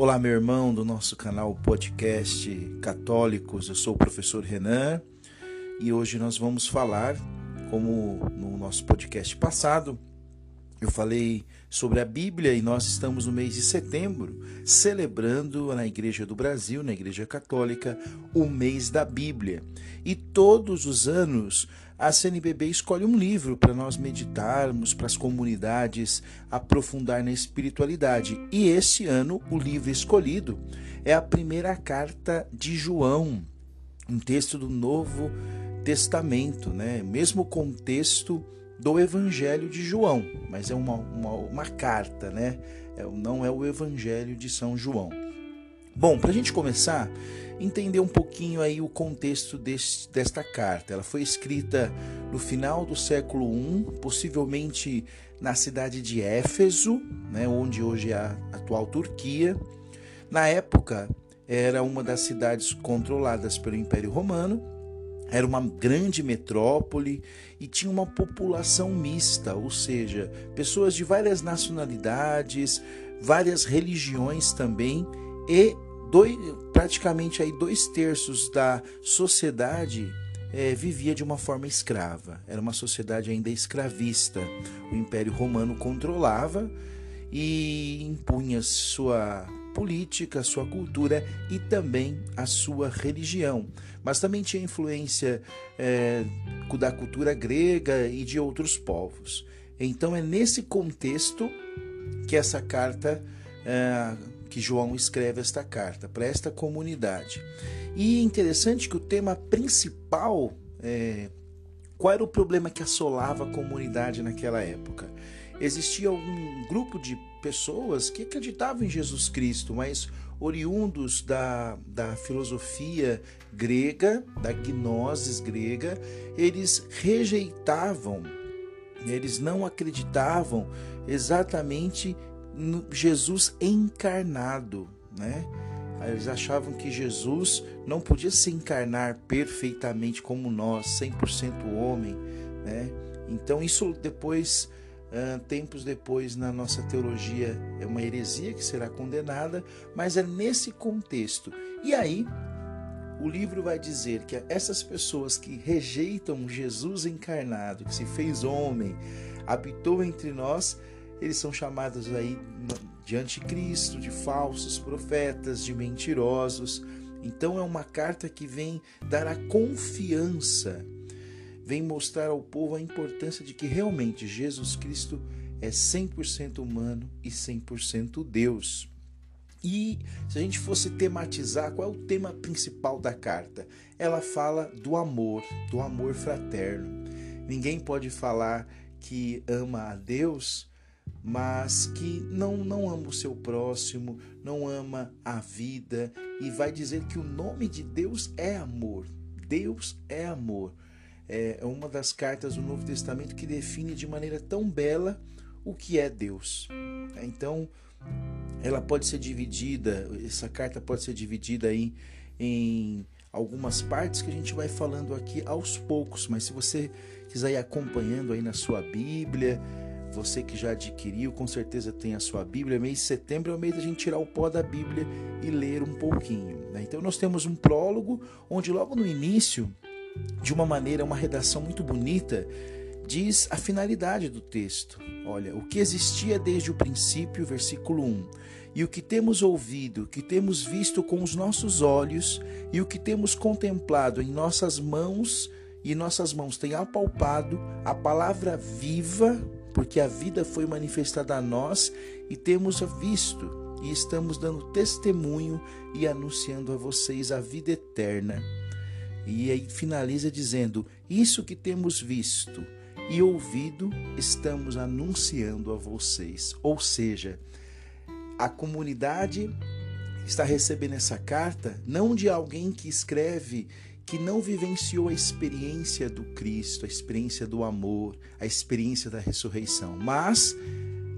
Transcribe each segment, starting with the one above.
Olá, meu irmão do nosso canal podcast Católicos. Eu sou o professor Renan e hoje nós vamos falar, como no nosso podcast passado, eu falei sobre a Bíblia e nós estamos no mês de setembro celebrando na Igreja do Brasil, na Igreja Católica, o mês da Bíblia. E todos os anos a CNBB escolhe um livro para nós meditarmos, para as comunidades aprofundar na espiritualidade. E esse ano o livro escolhido é a primeira carta de João, um texto do Novo Testamento, né? Mesmo contexto do Evangelho de João, mas é uma, uma, uma carta, né? É, não é o Evangelho de São João. Bom, para a gente começar, entender um pouquinho aí o contexto deste, desta carta. Ela foi escrita no final do século I, possivelmente na cidade de Éfeso, né, onde hoje é a atual Turquia. Na época, era uma das cidades controladas pelo Império Romano era uma grande metrópole e tinha uma população mista, ou seja, pessoas de várias nacionalidades, várias religiões também, e dois, praticamente aí dois terços da sociedade é, vivia de uma forma escrava. Era uma sociedade ainda escravista. O Império Romano controlava e impunha sua política, sua cultura e também a sua religião mas também tinha influência é, da cultura grega e de outros povos. Então é nesse contexto que essa carta, é, que João escreve esta carta para esta comunidade. E é interessante que o tema principal, é, qual era o problema que assolava a comunidade naquela época? Existia um grupo de pessoas que acreditavam em Jesus Cristo, mas oriundos da, da filosofia grega, da gnosis grega, eles rejeitavam, eles não acreditavam exatamente no Jesus encarnado, né? Eles achavam que Jesus não podia se encarnar perfeitamente como nós, 100% homem, né? Então isso depois tempos depois, na nossa teologia, é uma heresia que será condenada, mas é nesse contexto. E aí, o livro vai dizer que essas pessoas que rejeitam Jesus encarnado, que se fez homem, habitou entre nós, eles são chamados aí de anticristo, de falsos profetas, de mentirosos. Então é uma carta que vem dar a confiança vem mostrar ao povo a importância de que realmente Jesus Cristo é 100% humano e 100% Deus. E se a gente fosse tematizar, qual é o tema principal da carta? Ela fala do amor, do amor fraterno. Ninguém pode falar que ama a Deus, mas que não, não ama o seu próximo, não ama a vida e vai dizer que o nome de Deus é amor. Deus é amor é uma das cartas do Novo Testamento que define de maneira tão bela o que é Deus. Então, ela pode ser dividida, essa carta pode ser dividida aí em algumas partes que a gente vai falando aqui aos poucos, mas se você quiser ir acompanhando aí na sua Bíblia, você que já adquiriu, com certeza tem a sua Bíblia. Mês de setembro é o mês da gente tirar o pó da Bíblia e ler um pouquinho. Né? Então, nós temos um prólogo, onde logo no início de uma maneira, uma redação muito bonita, diz a finalidade do texto. Olha, o que existia desde o princípio, versículo 1, e o que temos ouvido, que temos visto com os nossos olhos, e o que temos contemplado em nossas mãos, e nossas mãos têm apalpado a palavra viva, porque a vida foi manifestada a nós, e temos visto, e estamos dando testemunho e anunciando a vocês a vida eterna e aí finaliza dizendo: Isso que temos visto e ouvido, estamos anunciando a vocês. Ou seja, a comunidade está recebendo essa carta não de alguém que escreve que não vivenciou a experiência do Cristo, a experiência do amor, a experiência da ressurreição, mas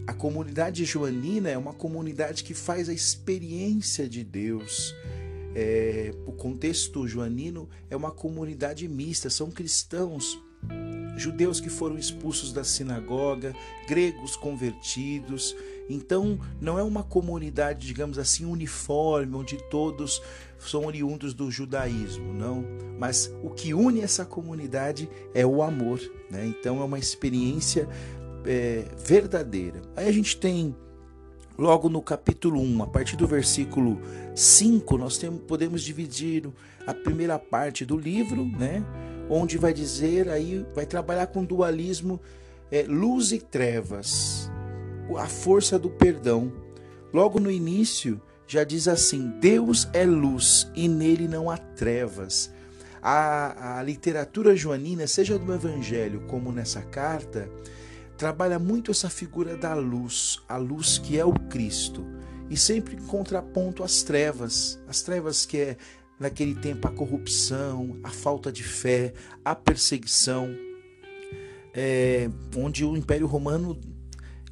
a comunidade joanina é uma comunidade que faz a experiência de Deus, é, o contexto joanino é uma comunidade mista, são cristãos judeus que foram expulsos da sinagoga, gregos convertidos. Então, não é uma comunidade, digamos assim, uniforme, onde todos são oriundos do judaísmo, não. Mas o que une essa comunidade é o amor. Né? Então, é uma experiência é, verdadeira. Aí a gente tem logo no capítulo 1, a partir do versículo 5, nós temos, podemos dividir a primeira parte do livro, né? onde vai dizer, aí vai trabalhar com dualismo, é, luz e trevas, a força do perdão. Logo no início já diz assim: Deus é luz e nele não há trevas. A, a literatura joanina, seja do Evangelho como nessa carta, trabalha muito essa figura da luz, a luz que é o Cristo, e sempre em contraponto às trevas, as trevas que é naquele tempo a corrupção, a falta de fé, a perseguição, é, onde o Império Romano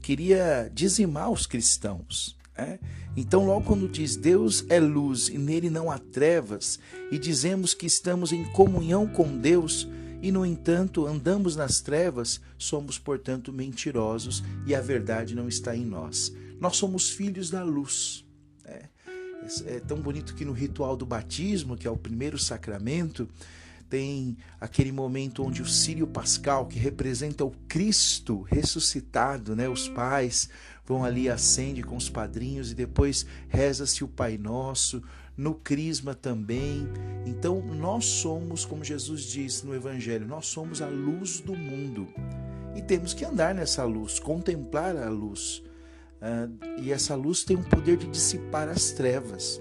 queria dizimar os cristãos. É? Então, logo quando diz Deus é luz e nele não há trevas, e dizemos que estamos em comunhão com Deus, e no entanto andamos nas trevas, somos, portanto, mentirosos e a verdade não está em nós. Nós somos filhos da luz. É tão bonito que no ritual do batismo, que é o primeiro sacramento, tem aquele momento onde o Sírio Pascal, que representa o Cristo ressuscitado, né? Os pais vão ali, acende com os padrinhos e depois reza-se o Pai Nosso, no Crisma também. Então, nós somos, como Jesus diz no Evangelho, nós somos a luz do mundo. E temos que andar nessa luz, contemplar a luz. Uh, e essa luz tem o poder de dissipar as trevas.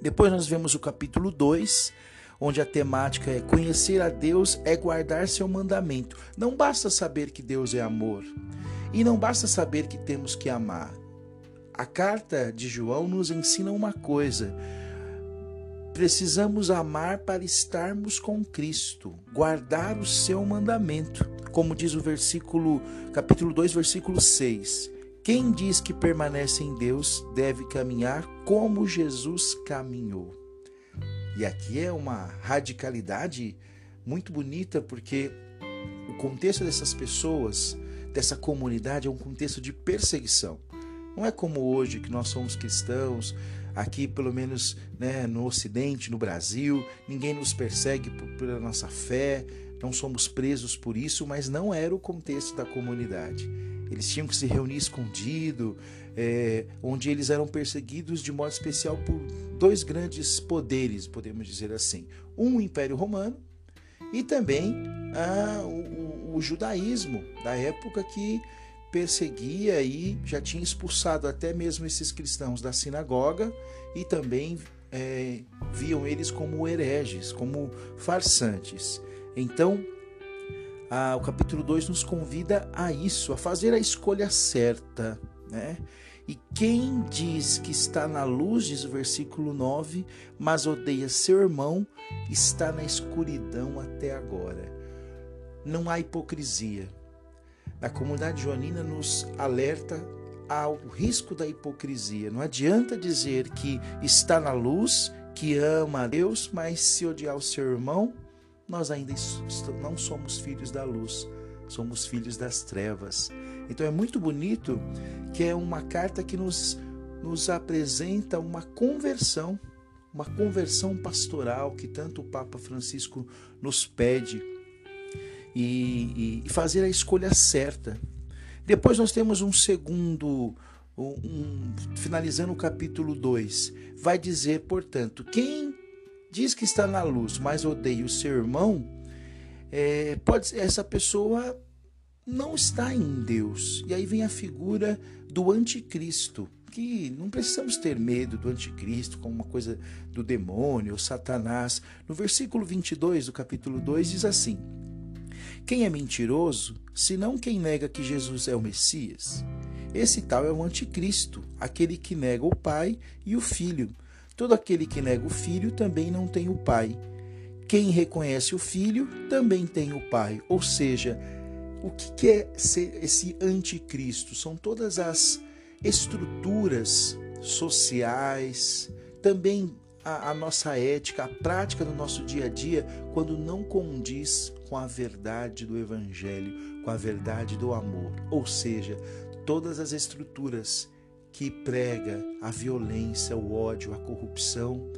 Depois nós vemos o capítulo 2, onde a temática é conhecer a Deus é guardar seu mandamento. Não basta saber que Deus é amor, e não basta saber que temos que amar. A carta de João nos ensina uma coisa: precisamos amar para estarmos com Cristo, guardar o seu mandamento, como diz o versículo, capítulo 2, versículo 6. Quem diz que permanece em Deus deve caminhar como Jesus caminhou. E aqui é uma radicalidade muito bonita, porque o contexto dessas pessoas, dessa comunidade, é um contexto de perseguição. Não é como hoje que nós somos cristãos, aqui pelo menos né, no Ocidente, no Brasil, ninguém nos persegue pela nossa fé, não somos presos por isso, mas não era o contexto da comunidade. Eles tinham que se reunir escondido, é, onde eles eram perseguidos de modo especial por dois grandes poderes, podemos dizer assim: um o Império Romano e também ah, o, o, judaísmo da época que perseguia e já tinha expulsado até mesmo esses cristãos da sinagoga e também é, viam eles como hereges, como farsantes. Então, ah, o capítulo 2 nos convida a isso, a fazer a escolha certa, né? E quem diz que está na luz, diz o versículo 9, mas odeia seu irmão, está na escuridão até agora. Não há hipocrisia. A comunidade joanina nos alerta ao risco da hipocrisia. Não adianta dizer que está na luz, que ama a Deus, mas se odiar o seu irmão, nós ainda não somos filhos da luz, somos filhos das trevas. Então é muito bonito que é uma carta que nos, nos apresenta uma conversão, uma conversão pastoral que tanto o Papa Francisco nos pede e, e fazer a escolha certa. Depois nós temos um segundo, um, finalizando o capítulo 2, vai dizer, portanto, quem diz que está na luz, mas odeia o seu irmão, é, pode essa pessoa não está em Deus. E aí vem a figura do anticristo, que não precisamos ter medo do anticristo como uma coisa do demônio ou Satanás. No versículo 22 do capítulo 2 diz assim: Quem é mentiroso, senão quem nega que Jesus é o Messias? Esse tal é o anticristo, aquele que nega o Pai e o Filho. Todo aquele que nega o filho também não tem o pai. Quem reconhece o filho também tem o pai. Ou seja, o que é esse anticristo? São todas as estruturas sociais, também a, a, nossa ética, a prática do nosso dia a dia, quando não condiz com a verdade do Evangelho, com a verdade do amor. Ou seja, todas as estruturas que prega a violência, o ódio, a corrupção,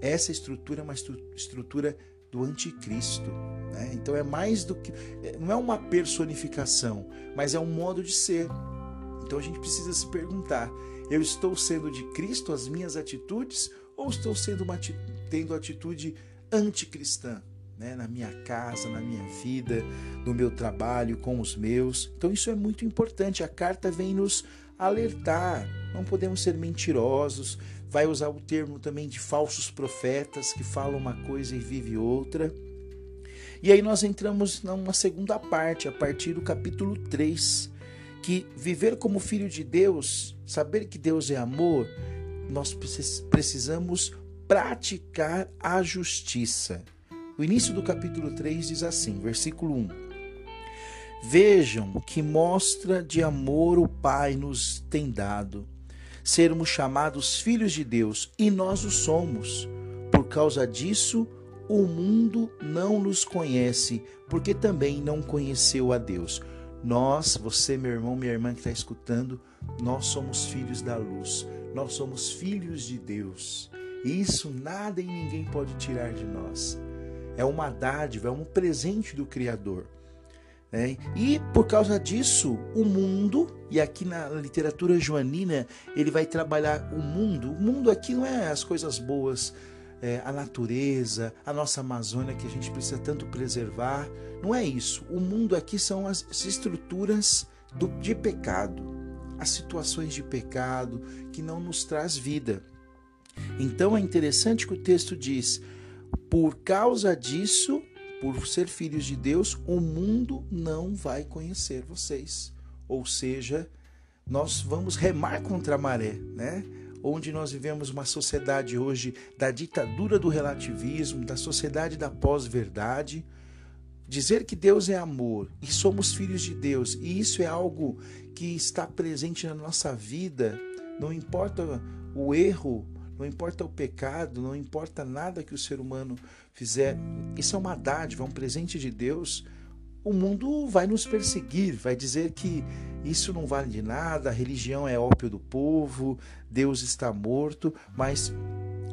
essa estrutura é uma estrutura do anticristo. Né? Então é mais do que. Não é uma personificação, mas é um modo de ser. Então a gente precisa se perguntar: eu estou sendo de Cristo as minhas atitudes ou estou sendo uma, tendo atitude anticristã? Né? Na minha casa, na minha vida, no meu trabalho, com os meus. Então isso é muito importante. A carta vem nos alertar. Não podemos ser mentirosos. Vai usar o termo também de falsos profetas que falam uma coisa e vive outra. E aí nós entramos numa segunda parte, a partir do capítulo 3, que viver como filho de Deus, saber que Deus é amor, nós precisamos praticar a justiça. O início do capítulo 3 diz assim, versículo 1: Vejam que mostra de amor o Pai nos tem dado, sermos chamados filhos de Deus, e nós o somos. Por causa disso, o mundo não nos conhece, porque também não conheceu a Deus. Nós, você, meu irmão, minha irmã que está escutando, nós somos filhos da luz, nós somos filhos de Deus. E isso nada e ninguém pode tirar de nós. É uma dádiva, é um presente do Criador. É, e por causa disso, o mundo, e aqui na literatura joanina, ele vai trabalhar o mundo. O mundo aqui não é as coisas boas, é, a natureza, a nossa Amazônia que a gente precisa tanto preservar. Não é isso. O mundo aqui são as estruturas do, de pecado, as situações de pecado que não nos traz vida. Então é interessante que o texto diz: por causa disso, por ser filhos de Deus, o mundo não vai conhecer vocês. Ou seja, nós vamos remar contra a maré, né? onde nós vivemos uma sociedade hoje da ditadura do relativismo, da sociedade da pós-verdade. Dizer que Deus é amor e somos filhos de Deus, e isso é algo que está presente na nossa vida, não importa o erro, não importa o pecado, não importa nada que o ser humano fizer, isso é uma dádiva, é um presente de Deus. O mundo vai nos perseguir, vai dizer que isso não vale de nada, a religião é ópio do povo, Deus está morto, mas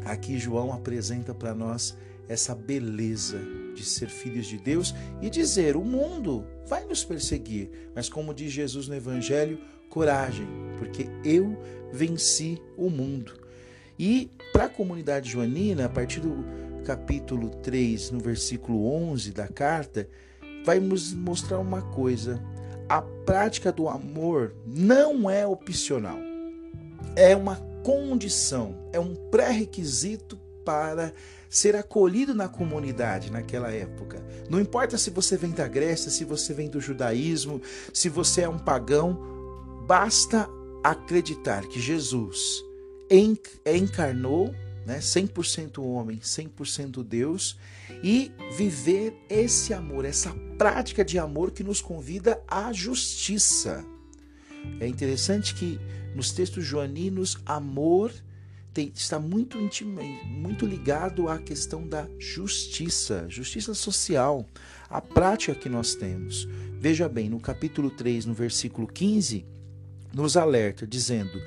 aqui João apresenta para nós essa beleza de ser filhos de Deus e dizer: o mundo vai nos perseguir, mas como diz Jesus no Evangelho, coragem, porque eu venci o mundo. E para a comunidade joanina, a partir do capítulo 3, no versículo 11 da carta, vai nos mostrar uma coisa: a prática do amor não é opcional, é uma condição, é um pré-requisito para ser acolhido na comunidade naquela época. Não importa se você vem da Grécia, se você vem do judaísmo, se você é um pagão, basta acreditar que Jesus encarnou né? 100% homem, 100% Deus, e viver esse amor, essa prática de amor que nos convida à justiça. É interessante que nos textos joaninos, amor tem, está muito, muito ligado à questão da justiça, justiça social, a prática que nós temos. Veja bem, no capítulo 3, no versículo 15, nos alerta, dizendo: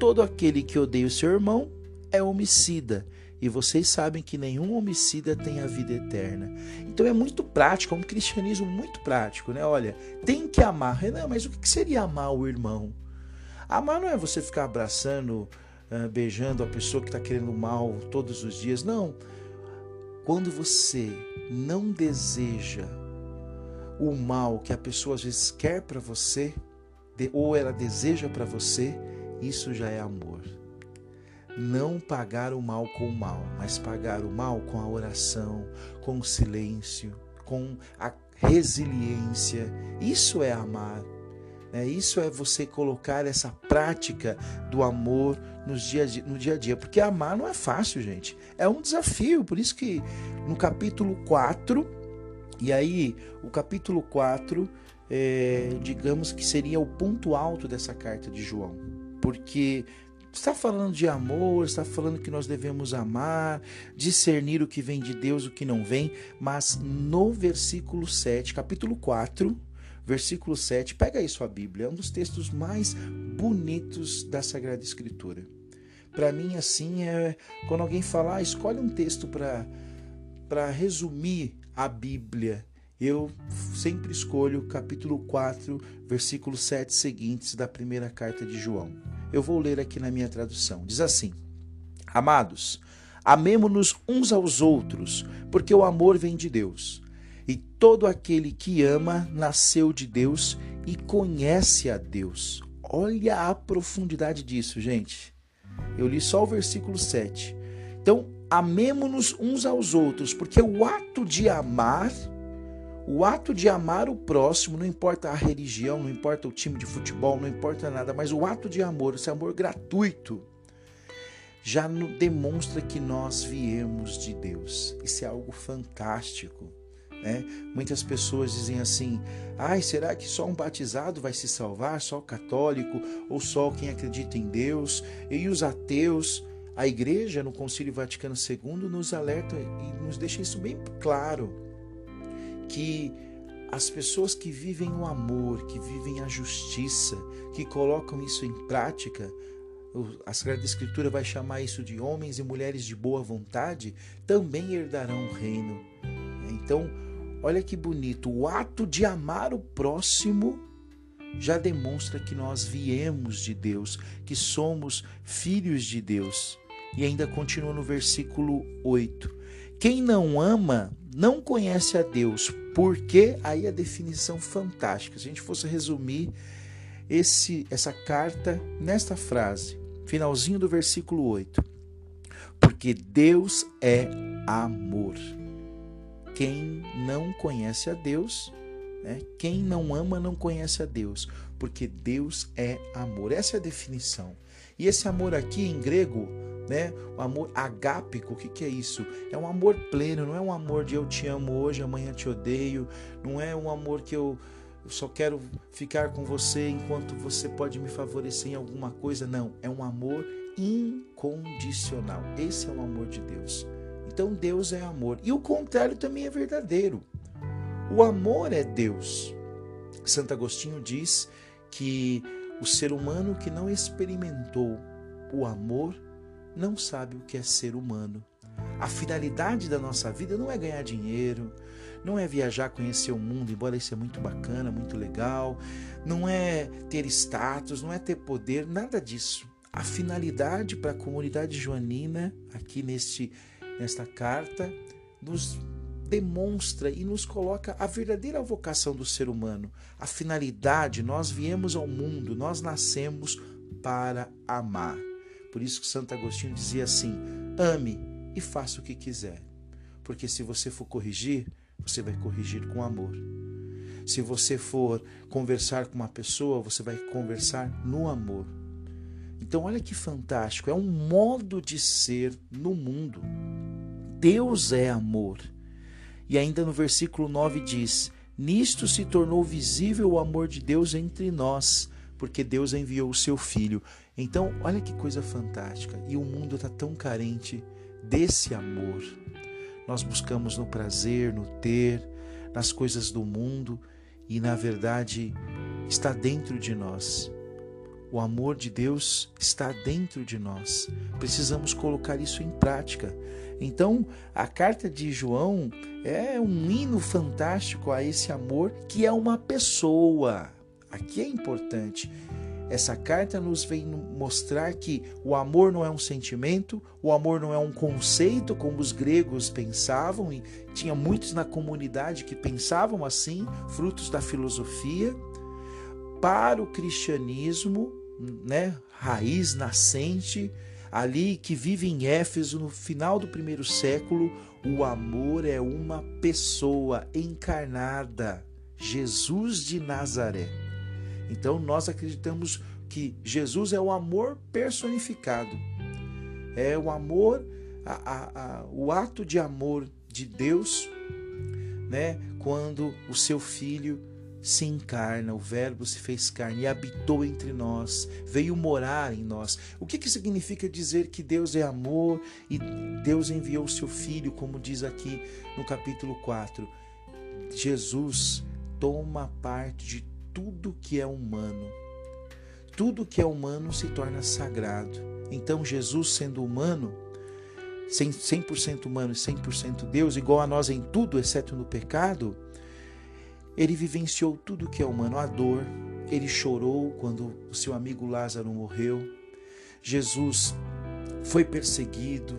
Todo aquele que odeia o seu irmão é homicida. E vocês sabem que nenhum homicida tem a vida eterna. Então é muito prático, é um cristianismo muito prático, né? Olha, tem que amar. Não, mas o que seria amar o irmão? Amar não é você ficar abraçando, ah, beijando a pessoa que está querendo mal todos os dias. Não. Quando você não deseja o mal que a pessoa às vezes quer para você, ou ela deseja para você, isso já é amor não pagar o mal com o mal, mas pagar o mal com a oração, com o silêncio, com a resiliência. Isso é amar. Né? Isso é você colocar essa prática do amor nos dia, no dia a dia. Porque amar não é fácil, gente. É um desafio. Por isso que no capítulo 4, e aí o capítulo 4, é, digamos que seria o ponto alto dessa carta de João. Porque está falando de amor, está falando que nós devemos amar, discernir o que vem de Deus, o que não vem, mas no versículo 7, capítulo 4, versículo 7, pega aí sua Bíblia, é um dos textos mais bonitos da Sagrada Escritura. Para mim, assim, é quando alguém falar, ah, escolhe um texto para resumir a Bíblia. Eu sempre escolho o capítulo 4, versículo 7 seguintes da primeira carta de João. Eu vou ler aqui na minha tradução. Diz assim: Amados, amemo-nos uns aos outros, porque o amor vem de Deus. E todo aquele que ama nasceu de Deus e conhece a Deus. Olha a profundidade disso, gente. Eu li só o versículo 7. Então, amemo-nos uns aos outros, porque o ato de amar o ato de amar o próximo, não importa a religião, não importa o time de futebol, não importa nada, mas o ato de amor, esse amor gratuito, já demonstra que nós viemos de Deus. Isso é algo fantástico. Né? Muitas pessoas dizem assim: ai, será que só um batizado vai se salvar? Só o católico? Ou só quem acredita em Deus? E os ateus? A igreja, no Concílio Vaticano II, nos alerta e nos deixa isso bem claro que as pessoas que vivem o amor, que vivem a justiça, que colocam isso em prática, a Sagrada Escritura vai chamar isso de homens e mulheres de boa vontade, também herdarão o reino. Então, olha que bonito, o ato de amar o próximo já demonstra que nós viemos de Deus, que somos filhos de Deus. E ainda continua no versículo 8: Quem não ama não conhece a Deus, porque aí a definição fantástica. Se a gente fosse resumir esse essa carta nesta frase, finalzinho do versículo 8. Porque Deus é amor. Quem não conhece a Deus, né? quem não ama não conhece a Deus, porque Deus é amor. Essa é a definição. E esse amor aqui em grego né? O amor agápico, o que, que é isso? É um amor pleno, não é um amor de eu te amo hoje, amanhã te odeio, não é um amor que eu, eu só quero ficar com você enquanto você pode me favorecer em alguma coisa, não. É um amor incondicional. Esse é o amor de Deus. Então Deus é amor. E o contrário também é verdadeiro. O amor é Deus. Santo Agostinho diz que o ser humano que não experimentou o amor não sabe o que é ser humano. A finalidade da nossa vida não é ganhar dinheiro, não é viajar, conhecer o mundo, embora isso é muito bacana, muito legal, não é ter status, não é ter poder, nada disso. A finalidade para a comunidade joanina, aqui neste, nesta carta, nos demonstra e nos coloca a verdadeira vocação do ser humano. A finalidade, nós viemos ao mundo, nós nascemos para amar. Por isso que Santo Agostinho dizia assim: ame e faça o que quiser. Porque se você for corrigir, você vai corrigir com amor. Se você for conversar com uma pessoa, você vai conversar no amor. Então, olha que fantástico, é um modo de ser no mundo. Deus é amor. E ainda no versículo 9 diz: Nisto se tornou visível o amor de Deus entre nós, porque Deus enviou o seu Filho. Então, olha que coisa fantástica. E o mundo está tão carente desse amor. Nós buscamos no prazer, no ter, nas coisas do mundo e, na verdade, está dentro de nós. O amor de Deus está dentro de nós. Precisamos colocar isso em prática. Então, a carta de João é um hino fantástico a esse amor que é uma pessoa. Aqui é importante. Essa carta nos vem mostrar que o amor não é um sentimento, o amor não é um conceito como os gregos pensavam, e tinha muitos na comunidade que pensavam assim, frutos da filosofia. Para o cristianismo, né, raiz nascente, ali que vive em Éfeso no final do primeiro século, o amor é uma pessoa encarnada, Jesus de Nazaré. Então nós acreditamos que Jesus é o amor personificado, é o amor, a, a, a, o ato de amor de Deus, né? Quando o seu filho se encarna, o Verbo se fez carne e habitou entre nós, veio morar em nós. O que, que significa dizer que Deus é amor e Deus enviou o seu Filho, como diz aqui no capítulo 4? Jesus toma parte de tudo que é humano. Tudo que é humano se torna sagrado. Então, Jesus, sendo humano, 100% humano e 100% Deus, igual a nós em tudo, exceto no pecado, ele vivenciou tudo que é humano, a dor. Ele chorou quando o seu amigo Lázaro morreu. Jesus foi perseguido,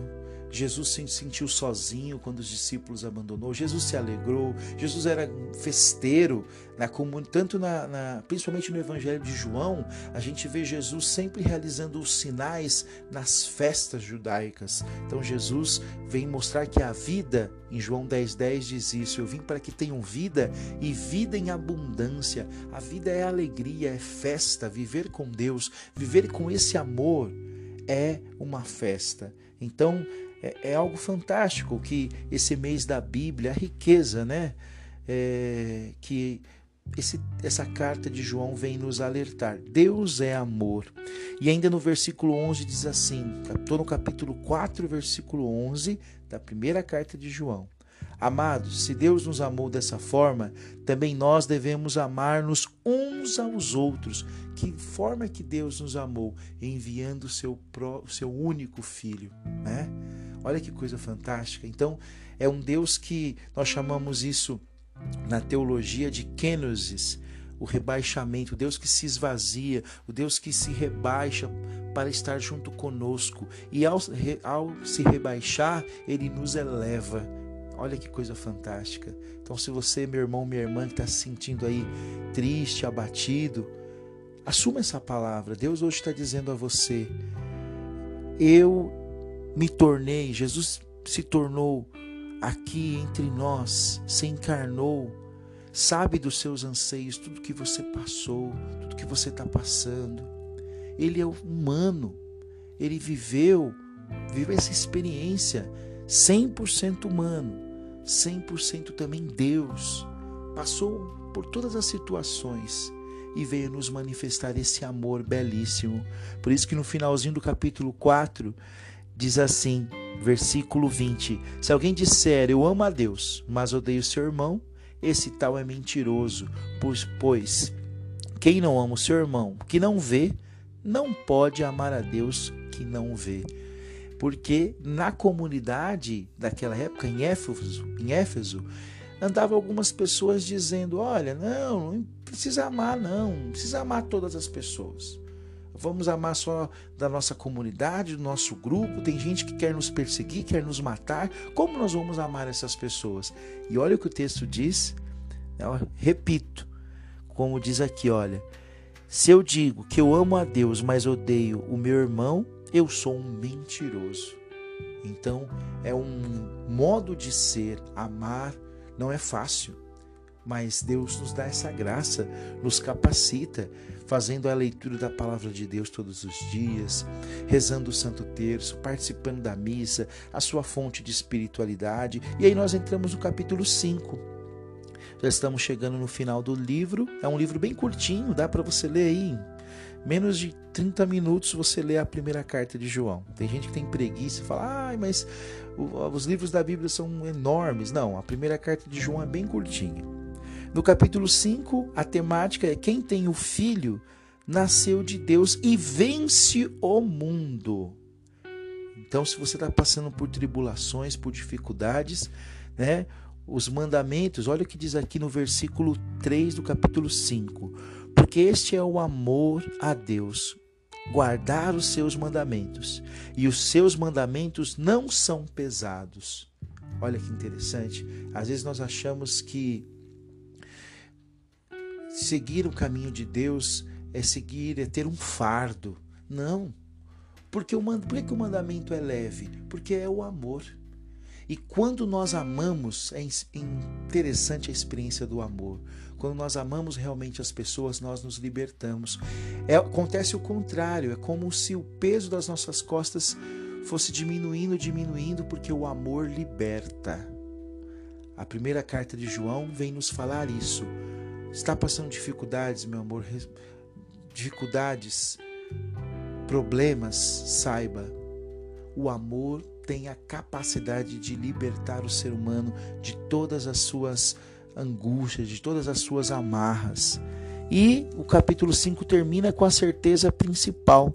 Jesus se sentiu sozinho quando os discípulos abandonou. Jesus se alegrou. Jesus era festeiro, na tanto na, na, principalmente no Evangelho de João, a gente vê Jesus sempre realizando os sinais nas festas judaicas. Então Jesus vem mostrar que a vida, em João 10,10 10 diz isso: Eu vim para que tenham vida e vida em abundância. A vida é alegria, é festa, viver com Deus, viver com esse amor é uma festa. Então, é, é algo fantástico que esse mês da Bíblia, a riqueza, né? É, que esse, essa carta de João vem nos alertar. Deus é amor. E ainda no versículo 11 diz assim: estou no capítulo 4, versículo 11 da primeira carta de João. Amados, se Deus nos amou dessa forma, também nós devemos amar-nos uns aos outros. Que forma que Deus nos amou? Enviando o seu, seu único filho, né? Olha que coisa fantástica. Então, é um Deus que nós chamamos isso na teologia de kenosis, o rebaixamento, o Deus que se esvazia, o Deus que se rebaixa para estar junto conosco. E ao, ao se rebaixar, ele nos eleva. Olha que coisa fantástica. Então, se você, meu irmão, minha irmã, que está se sentindo aí triste, abatido, assuma essa palavra. Deus hoje está dizendo a você: Eu me tornei, Jesus se tornou aqui entre nós, se encarnou, sabe dos seus anseios, tudo que você passou, tudo que você está passando. Ele é humano, ele viveu, viveu essa experiência 100% humano, 100% também Deus. Passou por todas as situações e veio nos manifestar esse amor belíssimo. Por isso que no finalzinho do capítulo 4, diz assim, versículo 20: Se alguém disser eu amo a Deus, mas odeio seu irmão, esse tal é mentiroso, pois, pois quem não ama o seu irmão, que não vê, não pode amar a Deus que não vê. Porque na comunidade daquela época, em Éfeso, em Éfeso andavam algumas pessoas dizendo: Olha, não, não precisa amar, não, não precisa amar todas as pessoas. Vamos amar só da nossa comunidade, do nosso grupo. Tem gente que quer nos perseguir, quer nos matar. Como nós vamos amar essas pessoas? E olha o que o texto diz. Eu repito, como diz aqui, olha. Se eu digo que eu amo a Deus, mas odeio o meu irmão, eu sou um mentiroso. Então, é um modo de ser, amar, não é fácil mas Deus nos dá essa graça, nos capacita, fazendo a leitura da palavra de Deus todos os dias, rezando o Santo Terço, participando da missa, a sua fonte de espiritualidade. E aí nós entramos no capítulo 5. Já estamos chegando no final do livro. É um livro bem curtinho, dá para você ler aí. Menos de 30 minutos você lê a primeira carta de João. Tem gente que tem preguiça e fala, ah, mas os livros da Bíblia são enormes. Não, a primeira carta de João é bem curtinha. No capítulo 5, a temática é: quem tem o filho nasceu de Deus e vence o mundo. Então, se você está passando por tribulações, por dificuldades, né? Os mandamentos, olha o que diz aqui no versículo 3 do capítulo 5. Porque este é o amor a Deus, guardar os seus mandamentos, e os seus mandamentos não são pesados. Olha que interessante. Às vezes nós achamos que seguir o caminho de Deus é seguir, é ter um fardo. Não. Porque o, por que, que o mandamento é leve? Porque é o amor. E quando nós amamos, é interessante a experiência do amor. Quando nós amamos realmente as pessoas, nós nos libertamos. É, acontece o contrário, é como se o peso das nossas costas fosse diminuindo, diminuindo, porque o amor liberta. A primeira carta de João vem nos falar isso. Está passando dificuldades, meu amor, dificuldades, problemas, saiba, o amor tem a capacidade de libertar o ser humano de todas as suas angústias, de todas as suas amarras. E o capítulo 5 termina com a certeza principal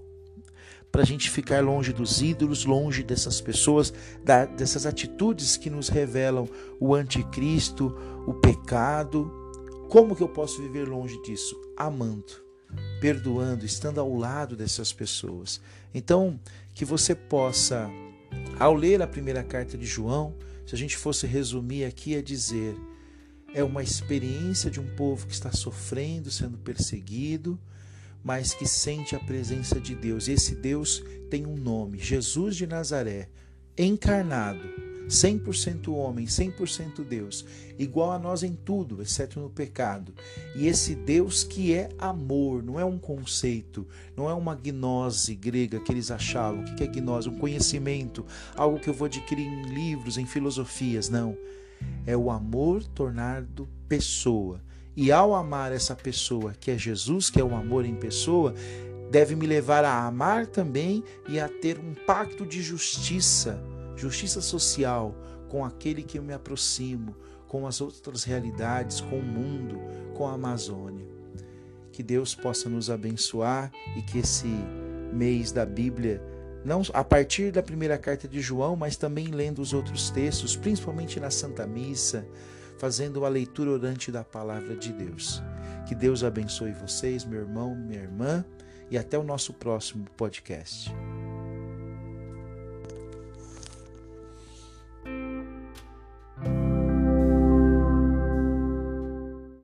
para a gente ficar longe dos ídolos, longe dessas pessoas, dessas atitudes que nos revelam o anticristo, o pecado. Como que eu posso viver longe disso? Amando, perdoando, estando ao lado dessas pessoas. Então, que você possa, ao ler a primeira carta de João, se a gente fosse resumir aqui, é dizer: é uma experiência de um povo que está sofrendo, sendo perseguido, mas que sente a presença de Deus. Esse Deus tem um nome: Jesus de Nazaré, encarnado, 100% homem, 100% Deus, igual a nós em tudo, exceto no pecado. E esse Deus que é amor, não é um conceito, não é uma gnose grega que eles achavam. O que é gnose? Um conhecimento, algo que eu vou adquirir em livros, em filosofias. Não. É o amor tornado pessoa. E ao amar essa pessoa, que é Jesus, que é o amor em pessoa, deve me levar a amar também e a ter um pacto de justiça, justiça social com aquele que eu me aproximo, com as outras realidades, com o mundo, com a Amazônia. Que Deus possa nos abençoar e que esse mês da Bíblia, não a partir da primeira carta de João, mas também lendo os outros textos, principalmente na Santa Missa, fazendo a leitura orante da palavra de Deus. Que Deus abençoe vocês, meu irmão, minha irmã, e até o nosso próximo podcast.